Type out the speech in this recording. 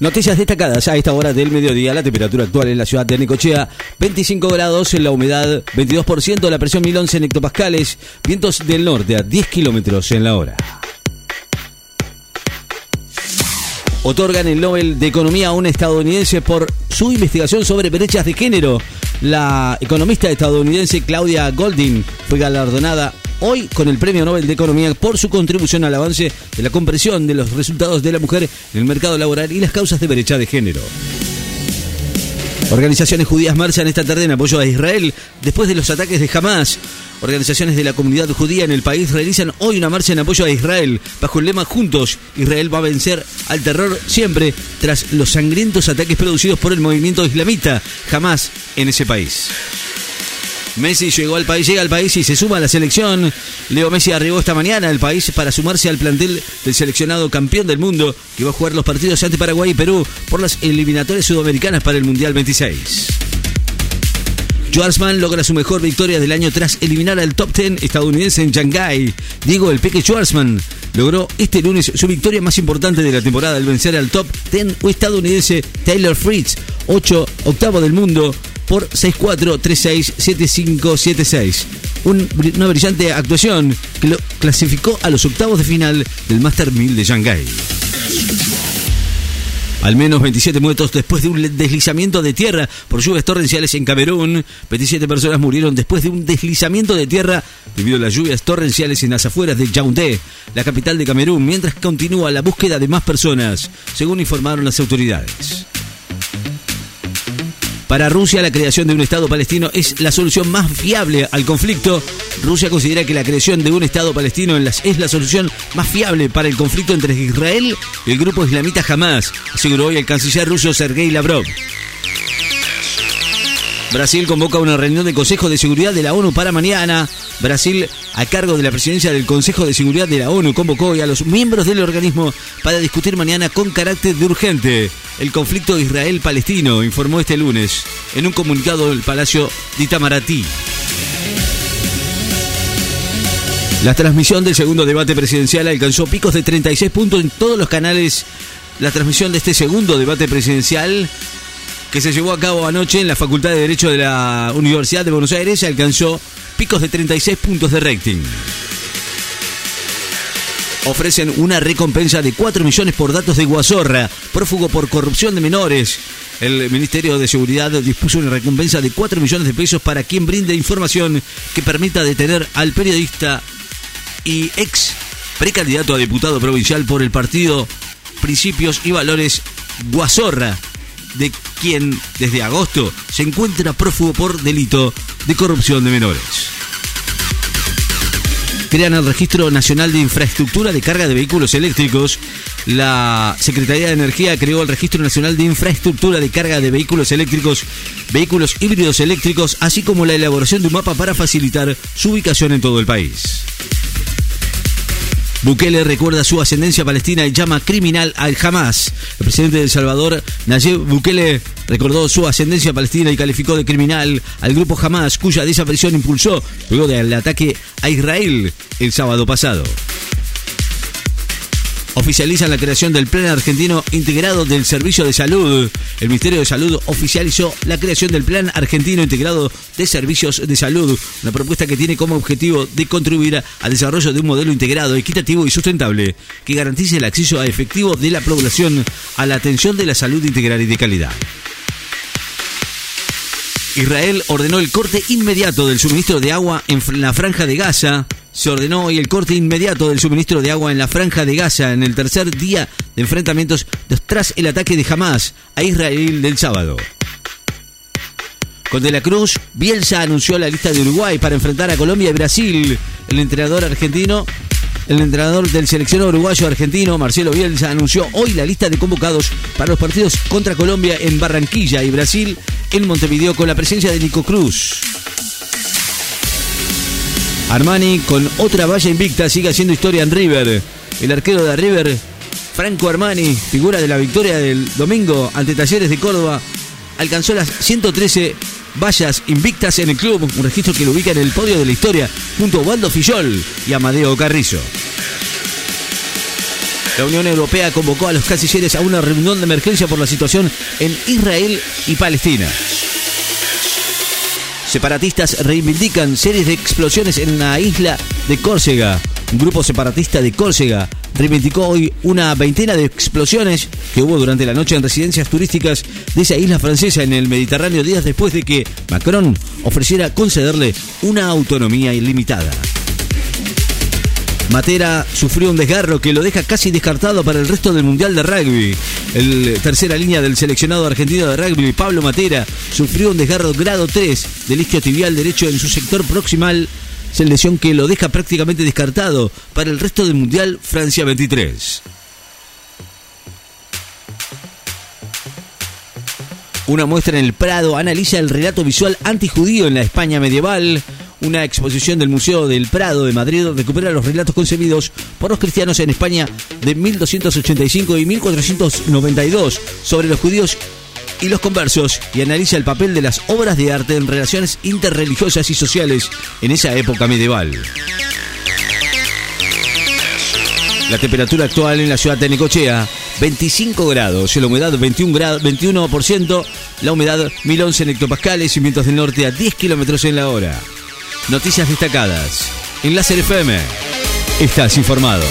Noticias destacadas a esta hora del mediodía. La temperatura actual en la ciudad de Necochea, 25 grados, en la humedad 22%, la presión 1011 en hectopascales, vientos del norte a 10 kilómetros en la hora. Otorgan el Nobel de Economía a un estadounidense por su investigación sobre brechas de género. La economista estadounidense Claudia Golding fue galardonada hoy con el Premio Nobel de Economía por su contribución al avance de la comprensión de los resultados de la mujer en el mercado laboral y las causas de brecha de género. Organizaciones judías marchan esta tarde en apoyo a Israel después de los ataques de Hamas. Organizaciones de la comunidad judía en el país realizan hoy una marcha en apoyo a Israel bajo el lema Juntos, Israel va a vencer al terror siempre tras los sangrientos ataques producidos por el movimiento islamita Hamas en ese país. Messi llegó al país, llega al país y se suma a la selección. Leo Messi arribó esta mañana al país para sumarse al plantel del seleccionado campeón del mundo que va a jugar los partidos ante Paraguay y Perú por las eliminatorias sudamericanas para el Mundial 26. Schwarzman logra su mejor victoria del año tras eliminar al top 10 estadounidense en Shanghai. Diego el Peque Schwarzman logró este lunes su victoria más importante de la temporada al vencer al top 10 estadounidense Taylor Fritz, 8 octavo del mundo, por 6-4, 3-6, 7-5, 7-6. una brillante actuación que lo clasificó a los octavos de final del Master 1000 de Shanghai. Al menos 27 muertos después de un deslizamiento de tierra por lluvias torrenciales en Camerún. 27 personas murieron después de un deslizamiento de tierra debido a las lluvias torrenciales en las afueras de Yaoundé, la capital de Camerún, mientras continúa la búsqueda de más personas, según informaron las autoridades. Para Rusia, la creación de un Estado palestino es la solución más fiable al conflicto. Rusia considera que la creación de un Estado palestino es la solución más fiable para el conflicto entre Israel y el grupo islamita Hamas, aseguró hoy el canciller ruso Sergei Lavrov. Brasil convoca una reunión del Consejo de Seguridad de la ONU para mañana. Brasil, a cargo de la presidencia del Consejo de Seguridad de la ONU, convocó hoy a los miembros del organismo para discutir mañana con carácter de urgente el conflicto Israel-Palestino, informó este lunes en un comunicado del Palacio de Itamaraty. La transmisión del segundo debate presidencial alcanzó picos de 36 puntos en todos los canales. La transmisión de este segundo debate presidencial que se llevó a cabo anoche en la Facultad de Derecho de la Universidad de Buenos Aires alcanzó picos de 36 puntos de rating. Ofrecen una recompensa de 4 millones por datos de Guazorra, prófugo por corrupción de menores. El Ministerio de Seguridad dispuso una recompensa de 4 millones de pesos para quien brinde información que permita detener al periodista y ex precandidato a diputado provincial por el partido Principios y Valores Guazorra, de quien desde agosto se encuentra prófugo por delito de corrupción de menores. Crean el Registro Nacional de Infraestructura de Carga de Vehículos Eléctricos. La Secretaría de Energía creó el Registro Nacional de Infraestructura de Carga de Vehículos Eléctricos, vehículos híbridos eléctricos, así como la elaboración de un mapa para facilitar su ubicación en todo el país. Bukele recuerda su ascendencia palestina y llama criminal al Hamas. El presidente de El Salvador, Nayib Bukele, recordó su ascendencia palestina y calificó de criminal al grupo Hamas, cuya desaparición impulsó luego del ataque a Israel el sábado pasado oficializan la creación del Plan Argentino Integrado del Servicio de Salud. El Ministerio de Salud oficializó la creación del Plan Argentino Integrado de Servicios de Salud, una propuesta que tiene como objetivo de contribuir al desarrollo de un modelo integrado, equitativo y sustentable que garantice el acceso efectivo de la población a la atención de la salud integral y de calidad. Israel ordenó el corte inmediato del suministro de agua en la franja de Gaza se ordenó hoy el corte inmediato del suministro de agua en la franja de Gaza en el tercer día de enfrentamientos tras el ataque de Hamas a Israel del sábado. Con De la Cruz, Bielsa anunció la lista de Uruguay para enfrentar a Colombia y Brasil. El entrenador argentino, el entrenador del seleccionado uruguayo argentino, Marcelo Bielsa, anunció hoy la lista de convocados para los partidos contra Colombia en Barranquilla y Brasil en Montevideo con la presencia de Nico Cruz. Armani con otra valla invicta sigue haciendo historia en River. El arquero de River, Franco Armani, figura de la victoria del domingo ante Talleres de Córdoba, alcanzó las 113 vallas invictas en el club, un registro que lo ubica en el podio de la historia junto a Waldo Fillol y Amadeo Carrizo. La Unión Europea convocó a los cancilleres a una reunión de emergencia por la situación en Israel y Palestina. Separatistas reivindican series de explosiones en la isla de Córcega. Un grupo separatista de Córcega reivindicó hoy una veintena de explosiones que hubo durante la noche en residencias turísticas de esa isla francesa en el Mediterráneo días después de que Macron ofreciera concederle una autonomía ilimitada. Matera sufrió un desgarro que lo deja casi descartado para el resto del Mundial de Rugby. El tercera línea del seleccionado argentino de rugby, Pablo Matera, sufrió un desgarro grado 3 del isquio tibial derecho en su sector proximal, lesión que lo deja prácticamente descartado para el resto del Mundial Francia 23. Una muestra en el Prado analiza el relato visual antijudío en la España medieval. Una exposición del Museo del Prado de Madrid recupera los relatos concebidos por los cristianos en España de 1285 y 1492 sobre los judíos y los conversos y analiza el papel de las obras de arte en relaciones interreligiosas y sociales en esa época medieval. La temperatura actual en la ciudad de Necochea, 25 grados, la humedad 21 grado, 21%, la humedad 1011 hectopascales y vientos del norte a 10 kilómetros en la hora. Noticias destacadas. En Láser FM. Estás informado.